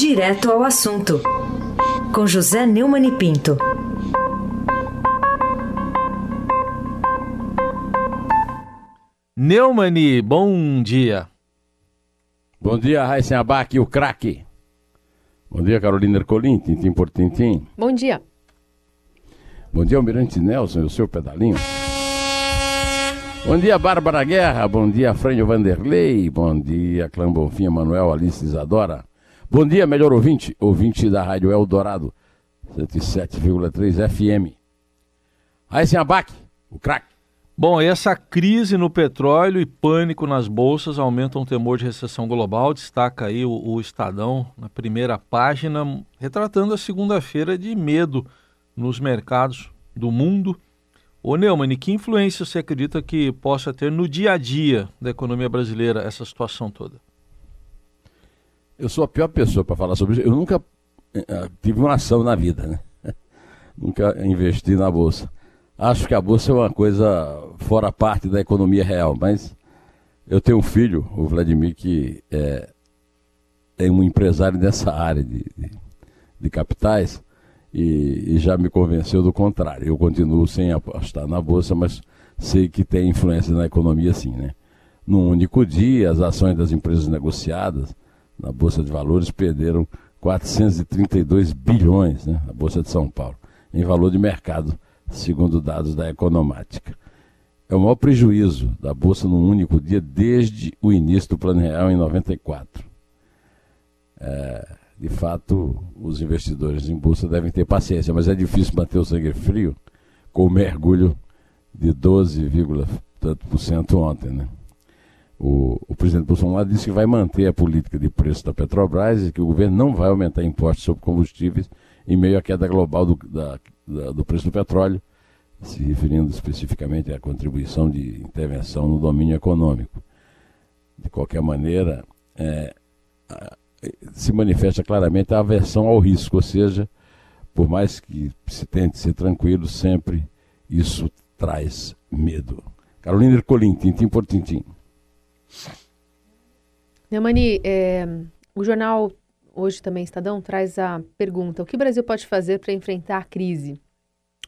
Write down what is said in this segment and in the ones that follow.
Direto ao assunto, com José Neumann e Pinto. Neumani, bom dia. Bom dia, Raíssa Abac, o craque. Bom dia, Carolina Ercolim, tintim por tintim. Bom dia. Bom dia, Almirante Nelson e o seu pedalinho. Bom dia, Bárbara Guerra. Bom dia, Frânio Vanderlei. Bom dia, Clã Bonfim, Manuel, Alice Isadora. Bom dia, melhor ouvinte, ouvinte da Rádio Eldorado, 107,3 FM. Raíssa Abac, o craque. Bom, essa crise no petróleo e pânico nas bolsas aumentam o temor de recessão global. Destaca aí o, o Estadão na primeira página, retratando a segunda-feira de medo nos mercados do mundo. Ô Neumann, que influência você acredita que possa ter no dia a dia da economia brasileira essa situação toda? Eu sou a pior pessoa para falar sobre isso. Eu nunca uh, tive uma ação na vida, né? nunca investi na bolsa. Acho que a bolsa é uma coisa fora parte da economia real, mas eu tenho um filho, o Vladimir, que é, é um empresário dessa área de, de, de capitais e, e, já me convenceu do contrário. Eu continuo sem apostar na bolsa, mas sei que tem influência na economia sim, né? Num único dia, as ações das empresas negociadas na Bolsa de Valores perderam 432 bilhões, né? Na Bolsa de São Paulo, em valor de mercado segundo dados da Economática. É o maior prejuízo da Bolsa num único dia desde o início do Plano Real em 94. É, de fato, os investidores em Bolsa devem ter paciência, mas é difícil manter o sangue frio com o mergulho de 12, tanto por cento ontem. Né? O, o, presidente Bolsonaro disse que vai manter a política de preço da Petrobras e que o governo não vai aumentar impostos sobre combustíveis em meio à queda global do, da, da, do preço do petróleo, se referindo especificamente à contribuição de intervenção no domínio econômico. De qualquer maneira, é, se manifesta claramente a aversão ao risco, ou seja, por mais que se tente ser tranquilo, sempre isso traz medo. Carolina Ercolim, tintim por tintim. Neumani, é, o jornal hoje também Estadão traz a pergunta: o que o Brasil pode fazer para enfrentar a crise?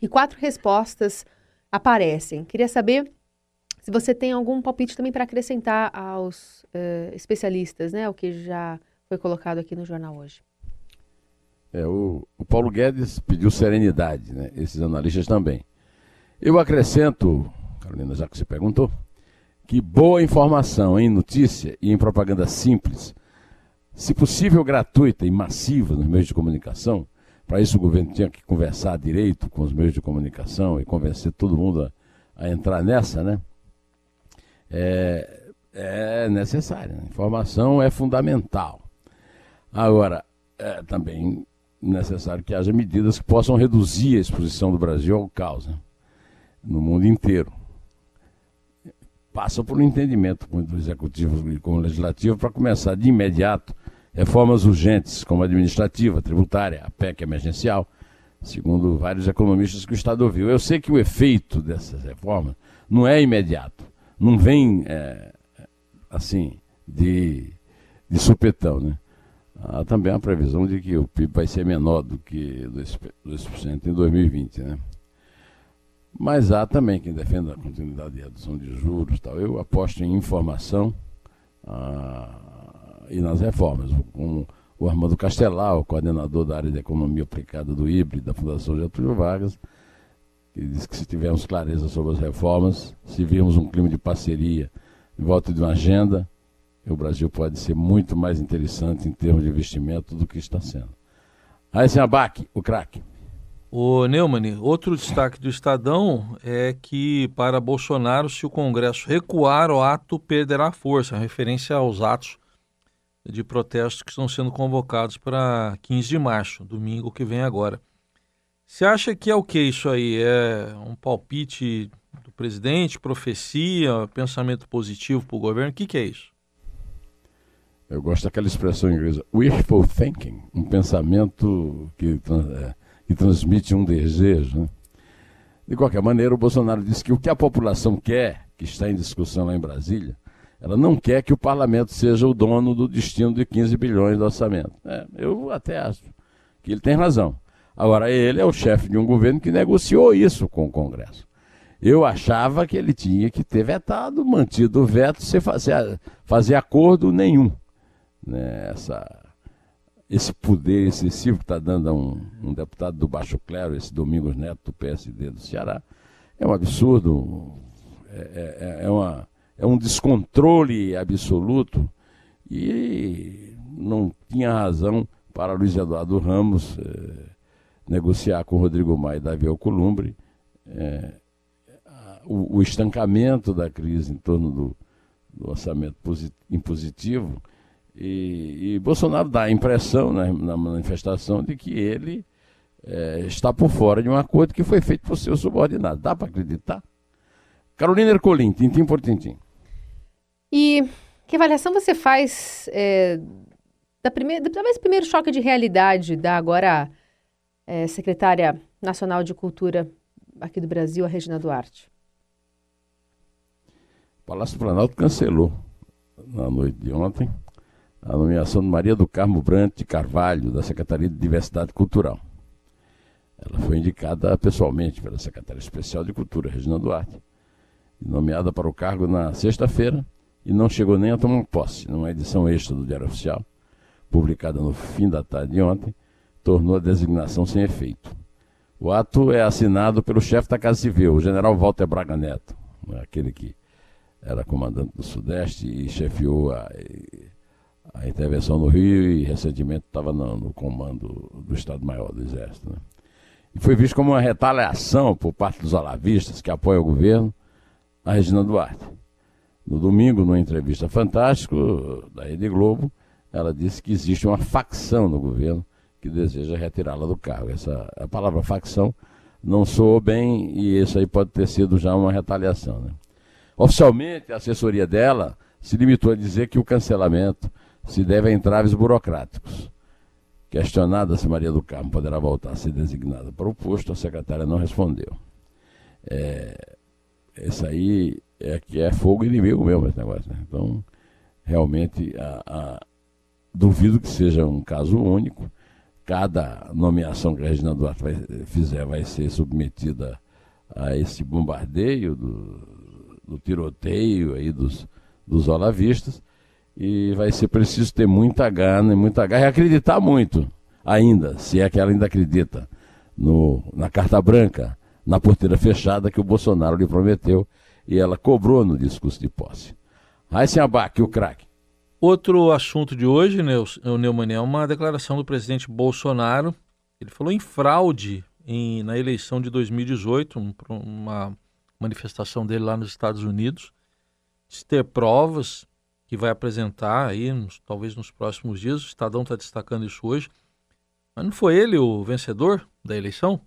E quatro respostas aparecem. Queria saber se você tem algum palpite também para acrescentar aos uh, especialistas, né? O que já foi colocado aqui no jornal hoje. É, o, o Paulo Guedes pediu serenidade, né? Esses analistas também. Eu acrescento, Carolina, já que você perguntou, que boa informação em notícia e em propaganda simples se possível gratuita e massiva nos meios de comunicação. Para isso o governo tinha que conversar direito com os meios de comunicação e convencer todo mundo a, a entrar nessa, né? É, é necessário. Né? Informação é fundamental. Agora, é também necessário que haja medidas que possam reduzir a exposição do Brasil ao caos né? no mundo inteiro passa por um entendimento com o executivo e com o legislativo para começar de imediato reformas urgentes, como a administrativa, a tributária, a PEC emergencial, segundo vários economistas que o Estado ouviu. Eu sei que o efeito dessas reformas não é imediato, não vem é, assim de, de supetão, né? Há também a previsão de que o PIB vai ser menor do que 2%, 2% em 2020, né? Mas há também quem defenda a continuidade de redução de juros tal. Eu aposto em informação ah, e nas reformas. Com o Armando Castelar, o coordenador da área de economia aplicada do IBRE, da Fundação Getúlio Vargas, que diz que se tivermos clareza sobre as reformas, se virmos um clima de parceria em volta de uma agenda, o Brasil pode ser muito mais interessante em termos de investimento do que está sendo. Aí, Abac, o craque. O Neumann, outro destaque do Estadão é que para Bolsonaro, se o Congresso recuar, o ato perderá força, referência aos atos de protestos que estão sendo convocados para 15 de março, domingo que vem agora. Você acha que é o que isso aí? É um palpite do presidente, profecia, pensamento positivo para o governo? O que, que é isso? Eu gosto daquela expressão inglesa, wishful thinking, um pensamento que é, que transmite um desejo. Né? De qualquer maneira, o Bolsonaro disse que o que a população quer, que está em discussão lá em Brasília, Ela não quer que o parlamento seja o dono do destino de 15 bilhões do orçamento. É, eu até acho que ele tem razão. Agora, ele é o chefe de um governo que negociou isso com o Congresso. Eu achava que ele tinha que ter vetado, mantido o veto, sem fazer, fazer acordo nenhum. Né? Esse poder excessivo que está dando a um, um, deputado do Baixo Clero, esse Domingos Neto do PSD do Ceará, é um absurdo, é, é, é, uma, é um descontrole absoluto e não tinha razão para Luiz Eduardo Ramos eh, negociar com Rodrigo Maia e Davi Alcolumbre. Eh, o, o estancamento da crise em torno do, do orçamento impositivo. E, e, Bolsonaro dá a impressão né, na manifestação de que ele é, está por fora de um acordo que foi feito por seu subordinado. Dá para acreditar? Carolina Ercolim, tintim por tintim. E que avaliação você faz é, da primeira, talvez primeiro choque de realidade da agora é, secretária nacional de cultura aqui do Brasil, a Regina Duarte? Palácio Planalto cancelou, na noite de ontem, a nomeação de Maria do Carmo Brant de Carvalho, da Secretaria de Diversidade Cultural. Ela foi indicada pessoalmente pela Secretaria Especial de Cultura, Regina Duarte, nomeada para o cargo na sexta-feira e não chegou nem a tomar posse. Numa edição extra do Diário Oficial, publicada no fim da tarde de ontem, tornou a designação sem efeito. O ato é assinado pelo chefe da Casa Civil, o general Walter Braga Neto, aquele que era comandante do Sudeste e chefiou a, a intervenção no Rio e recentemente estava no, no, comando do Estado-Maior do Exército. Né? E foi visto como uma retaliação por parte dos alavistas que apoiam o governo a Regina Duarte. No domingo, numa entrevista fantástica da Rede Globo, ela disse que existe uma facção no governo que deseja retirá-la do cargo. Essa, a palavra facção não soou bem e isso aí pode ter sido já uma retaliação. Né? Oficialmente, a assessoria dela se limitou a dizer que o cancelamento se deve a entraves burocráticos. Questionada se Maria do Carmo poderá voltar a ser designada para o posto, a secretária não respondeu. É, esse aí é que é fogo inimigo mesmo esse negócio. Né? Então, realmente, a, a, duvido que seja um caso único. Cada nomeação que a Regina Duarte vai, fizer vai ser submetida a esse bombardeio do, do tiroteio aí dos, dos olavistas. E vai ser preciso ter muita gana e muita garra e acreditar muito ainda, se é que ela ainda acredita no, na carta branca, na porteira fechada que o Bolsonaro lhe prometeu e ela cobrou no discurso de posse. Raíssen Abac, o craque. Outro assunto de hoje, Neumann, é uma declaração do presidente Bolsonaro. Ele falou em fraude em, na eleição de 2018, uma manifestação dele lá nos Estados Unidos, de ter provas que vai apresentar aí, nos, talvez nos próximos dias. O Estadão está destacando isso hoje. Mas não foi ele o vencedor da eleição?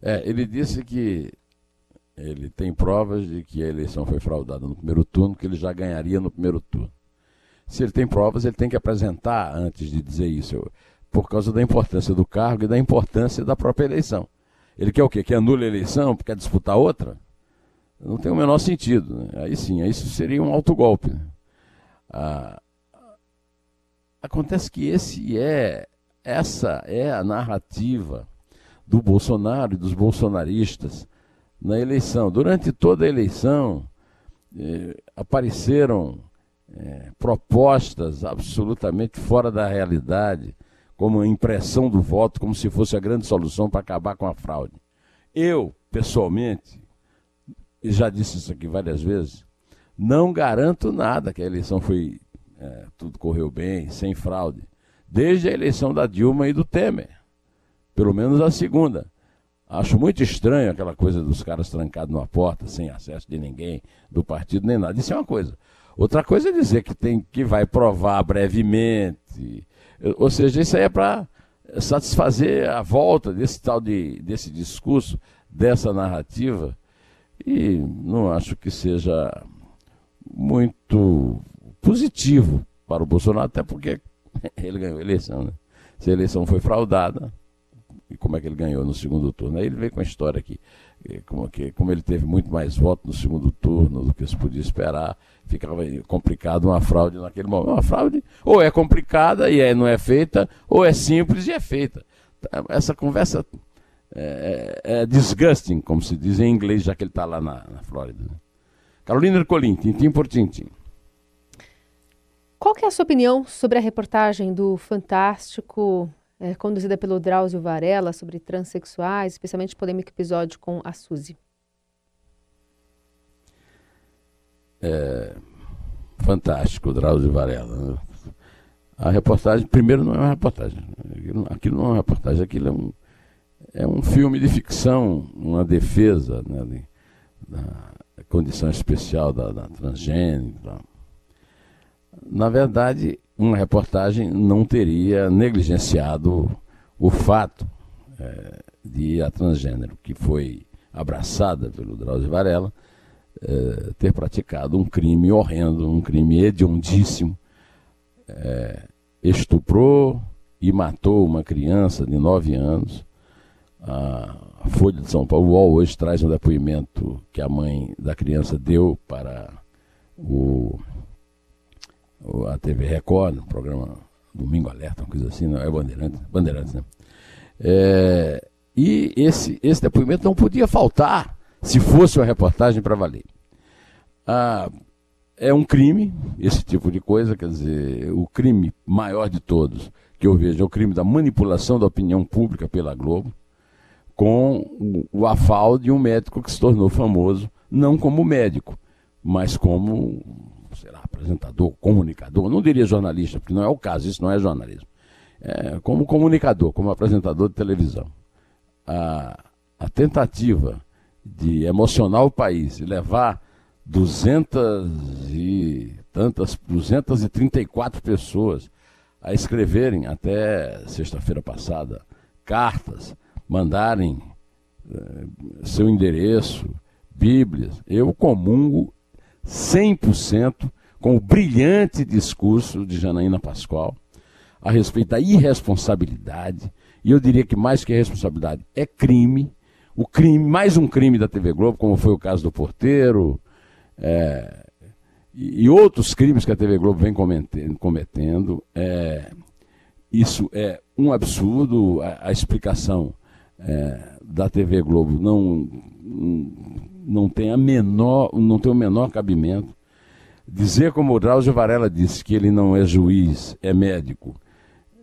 É, ele disse que ele tem provas de que a eleição foi fraudada no primeiro turno, que ele já ganharia no primeiro turno. Se ele tem provas, ele tem que apresentar antes de dizer isso, por causa da importância do cargo e da importância da própria eleição. Ele quer o quê? Quer anula a eleição? Quer disputar outra? Não tem o menor sentido. Né? Aí sim, isso seria um autogolpe. Né? Ah, acontece que esse é, essa é a narrativa do Bolsonaro e dos bolsonaristas na eleição. Durante toda a eleição, eh, apareceram eh, propostas absolutamente fora da realidade como impressão do voto, como se fosse a grande solução para acabar com a fraude. Eu, pessoalmente, já disse isso aqui várias vezes, não garanto nada que a eleição foi. É, tudo correu bem, sem fraude. Desde a eleição da Dilma e do Temer. Pelo menos a segunda. Acho muito estranho aquela coisa dos caras trancados numa porta, sem acesso de ninguém, do partido, nem nada. Isso é uma coisa. Outra coisa é dizer que tem que vai provar brevemente, ou seja, isso aí é para satisfazer a volta desse tal de, desse discurso, dessa narrativa, e não acho que seja muito positivo para o Bolsonaro, até porque ele ganhou a eleição. Né? Se a eleição foi fraudada, e como é que ele ganhou no segundo turno. Aí ele veio com a história aqui, eh, como, que, como ele teve muito mais votos no segundo turno do que se podia esperar, ficava complicado uma fraude naquele momento. Uma fraude ou é complicada e é, não é feita, ou é simples e é feita. Essa conversa é, é, é disgusting, como se diz em inglês, já que ele está lá na, na Flórida. Né? Carolina Ercolim, tintim por tintim. Qual que é a sua opinião sobre a reportagem do Fantástico, é, conduzida pelo Drauzio Varela, sobre transexuais, especialmente o polêmico episódio com a Suzy? É, fantástico, Drauzio Varela. A reportagem, primeiro, não é uma reportagem. Aquilo não é uma reportagem, aquilo é um, é um filme de ficção, uma defesa né, da condição especial da, da transgênero na verdade, uma reportagem não teria negligenciado o fato é, de a transgênero, que foi abraçada pelo Drauzio Varela, é, ter praticado um crime horrendo, um crime hedondíssimo, é, estuprou e matou uma criança de 9 anos. A Folha de São Paulo hoje traz um depoimento que a mãe da criança deu para o a TV Record, no programa Domingo Alerta, uma coisa assim, não é Bandeirantes, Bandeirantes, né? É, e esse, esse depoimento não podia faltar se fosse uma reportagem para valer. Ah, é um crime, esse tipo de coisa, quer dizer, o crime maior de todos que eu vejo é o crime da manipulação da opinião pública pela Globo, com o, aval de um médico que se tornou famoso, não como médico, mas como sei lá, apresentador, comunicador, não diria jornalista, porque não é o caso, isso não é jornalismo. É, como comunicador, como apresentador de televisão. A, a tentativa de emocionar o país e levar 200 e tantas, 234 pessoas a escreverem até sexta-feira passada cartas, mandarem eh, seu endereço, Bíblias. Eu comungo 100% com o brilhante discurso de Janaína Pascoal a respeito da irresponsabilidade, e eu diria que mais que responsabilidade é crime, o crime, mais um crime da TV Globo, como foi o caso do porteiro, é, e, outros crimes que a TV Globo vem cometendo. É, isso é um absurdo, a, a explicação é, da TV Globo não, não tem a menor, não tem o menor cabimento. Dizer como o Drauzio Varela disse que ele não é juiz, é médico,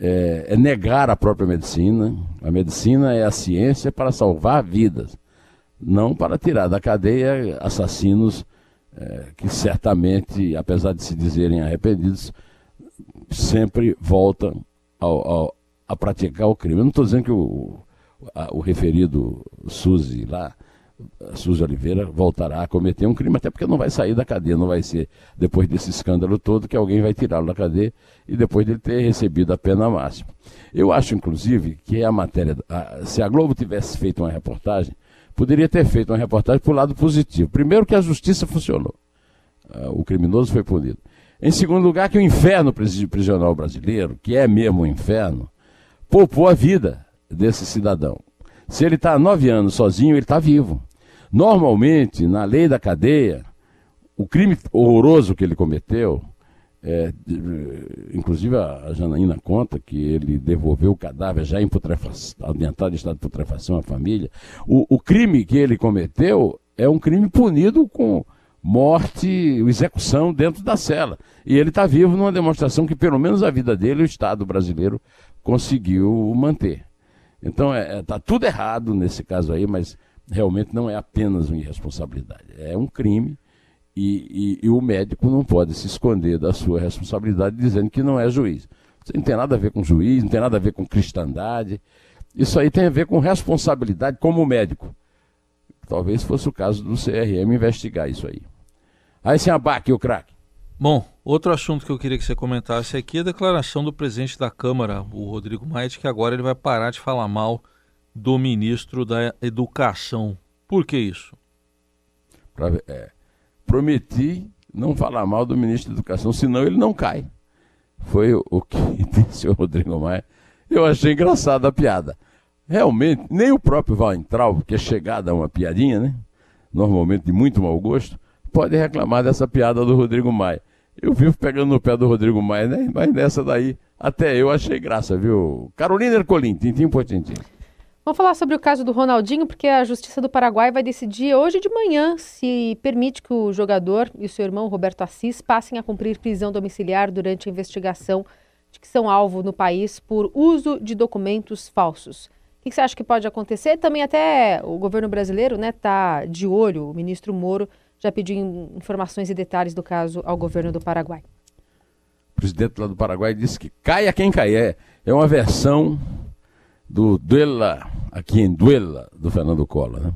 é, é negar a própria medicina. A medicina é a ciência para salvar vidas, não para tirar da cadeia assassinos é, que certamente, apesar de se dizerem arrependidos, sempre voltam ao, ao, a praticar o crime. Eu não estou dizendo que o, a, o referido Suzy lá Suzy Oliveira voltará a cometer um crime, até porque não vai sair da cadeia, não vai ser depois desse escândalo todo que alguém vai tirá-lo da cadeia e depois dele ter recebido a pena máxima. Eu acho, inclusive, que a matéria, a, se a Globo tivesse feito uma reportagem, poderia ter feito uma reportagem para o lado positivo. Primeiro, que a justiça funcionou, uh, o criminoso foi punido. Em segundo lugar, que o inferno prisional brasileiro, que é mesmo um inferno, poupou a vida desse cidadão. Se ele está há nove anos sozinho, ele está vivo. Normalmente, na lei da cadeia, o crime horroroso que ele cometeu, é, inclusive a Janaína conta que ele devolveu o cadáver já em putrefação, adiantado estado de putrefação à família. O, o, crime que ele cometeu é um crime punido com morte, execução dentro da cela. E ele está vivo numa demonstração que, pelo menos, a vida dele, o Estado brasileiro conseguiu manter. Então, está é, é, tá tudo errado nesse caso aí, mas realmente não é apenas uma irresponsabilidade, é um crime e, e, e, o médico não pode se esconder da sua responsabilidade dizendo que não é juiz. Isso não tem nada a ver com juiz, não tem nada a ver com cristandade. Isso aí tem a ver com responsabilidade como médico. Talvez fosse o caso do CRM investigar isso aí. Aí sem abaque, o craque. Bom, outro assunto que eu queria que você comentasse aqui é a declaração do presidente da Câmara, o Rodrigo Maia, que agora ele vai parar de falar mal do ministro da Educação. Por que isso? Pra, é, prometi não falar mal do ministro da Educação, senão ele não cai. Foi o, que disse o Rodrigo Maia. Eu achei engraçada a piada. realmente, nem o próprio Weintraub, que é chegado a uma piadinha, né? Normalmente de muito mau gosto, pode reclamar dessa piada do Rodrigo Maia. Eu vivo pegando no pé do Rodrigo Maia, né? Mas nessa daí, até eu achei graça, viu? Carolina Ercolim, tintim por tintim. Vamos falar sobre o caso do Ronaldinho, porque a Justiça do Paraguai vai decidir hoje de manhã se permite que o jogador e seu irmão Roberto Assis passem a cumprir prisão domiciliar durante a investigação de que são alvo no país por uso de documentos falsos. O que você acha que pode acontecer? Também até o governo brasileiro está né, tá de olho, o ministro Moro já pediu informações e detalhes do caso ao governo do Paraguai. O presidente lá do Paraguai disse que caia quem cair. É, é uma versão do Duela, aqui em Duela, do Fernando Collor. Né?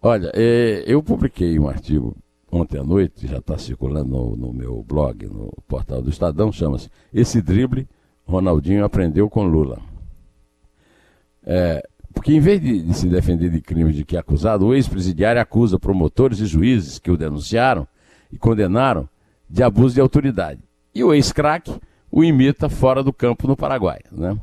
Olha, é, eu publiquei um artigo ontem à noite, já está circulando no, no, meu blog, no portal do Estadão, chama-se Esse drible Ronaldinho aprendeu com Lula. É, porque em vez de, de, se defender de crimes de que é acusado, o ex-presidiário acusa promotores e juízes que o denunciaram e condenaram de abuso de autoridade. E o ex-craque o imita fora do campo no Paraguai. Né?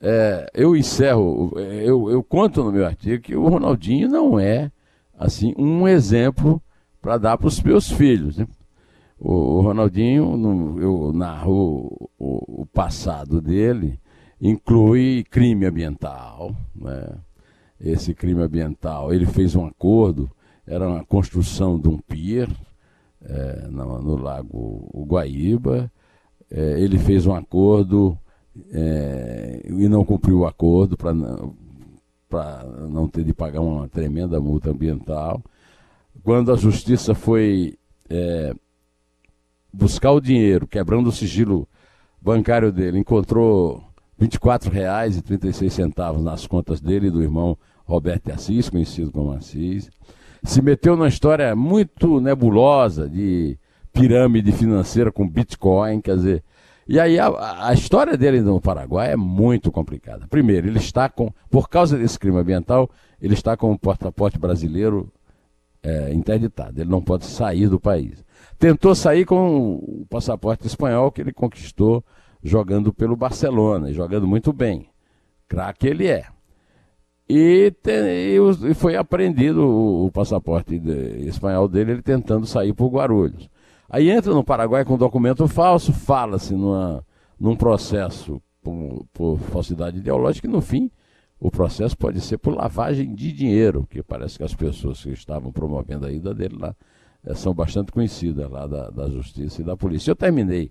é, eu encerro, eu, eu conto no meu artigo que o Ronaldinho não é assim um exemplo para dar para os meus filhos. Né? O, o, Ronaldinho, no, eu narro o, o, passado dele, inclui crime ambiental. Né? Esse crime ambiental, ele fez um acordo, era uma construção de um pier é, no, no, Lago Guaíba. É, ele fez um acordo é, e não cumpriu o acordo para não, não ter de pagar uma tremenda multa ambiental. Quando a justiça foi é, buscar o dinheiro, quebrando o sigilo bancário dele, encontrou R$ 24,36 nas contas dele e do irmão Roberto Assis, conhecido como Assis. Se meteu numa história muito nebulosa de pirâmide financeira com Bitcoin, quer dizer, e aí a, a, história dele no Paraguai é muito complicada. Primeiro, ele está com, por causa desse crime ambiental, ele está com o passaporte brasileiro é, interditado. Ele não pode sair do país. Tentou sair com o passaporte espanhol que ele conquistou jogando pelo Barcelona, jogando muito bem. Craque ele é. E, e, foi apreendido o, o passaporte de, espanhol dele, ele tentando sair por Guarulhos. Aí entra no Paraguai com documento falso, fala-se num processo por, por, falsidade ideológica e no fim o processo pode ser por lavagem de dinheiro, que parece que as pessoas que estavam promovendo a ida dele lá é, são bastante conhecidas lá da, da justiça e da polícia. Eu terminei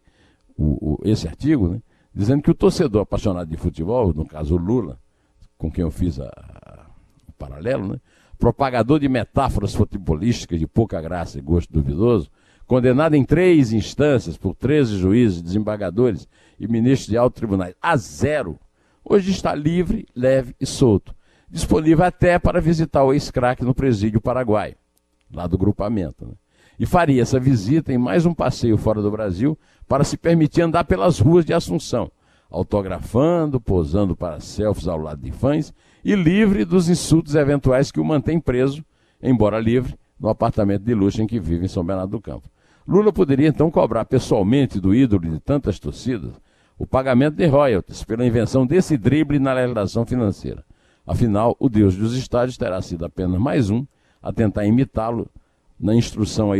o, o, esse artigo né, dizendo que o torcedor apaixonado de futebol, no caso o Lula, com quem eu fiz a, a, o paralelo, né, propagador de metáforas futebolísticas de pouca graça e gosto duvidoso, condenado em três instâncias por 13 juízes, desembargadores e ministros de alto tribunais, a zero, hoje está livre, leve e solto, disponível até para visitar o ex-craque no presídio paraguai, lá do grupamento. Né? E faria essa visita em mais um passeio fora do Brasil para se permitir andar pelas ruas de Assunção, autografando, posando para selfies ao lado de fãs e livre dos insultos eventuais que o mantém preso, embora livre, no apartamento de luxo em que vive em São Bernardo do Campo. Lula poderia então cobrar pessoalmente do ídolo de tantas torcidas o pagamento de royalties pela invenção desse drible na legislação financeira. Afinal, o Deus dos estádios terá sido apenas mais um a tentar imitá-lo na instrução à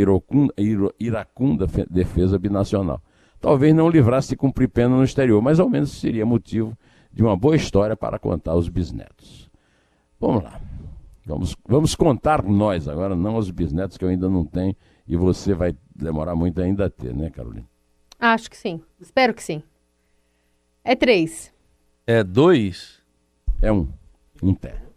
iracunda defesa binacional. Talvez não livrasse de cumprir pena no exterior, mas ao menos seria motivo de uma boa história para contar aos bisnetos. Vamos lá. Vamos, vamos contar nós agora, não aos bisnetos que eu ainda não tenho e você vai demorar muito ainda a ter, né, Carolina? Acho que sim. Espero que sim. É três. É dois? É um. Um pé.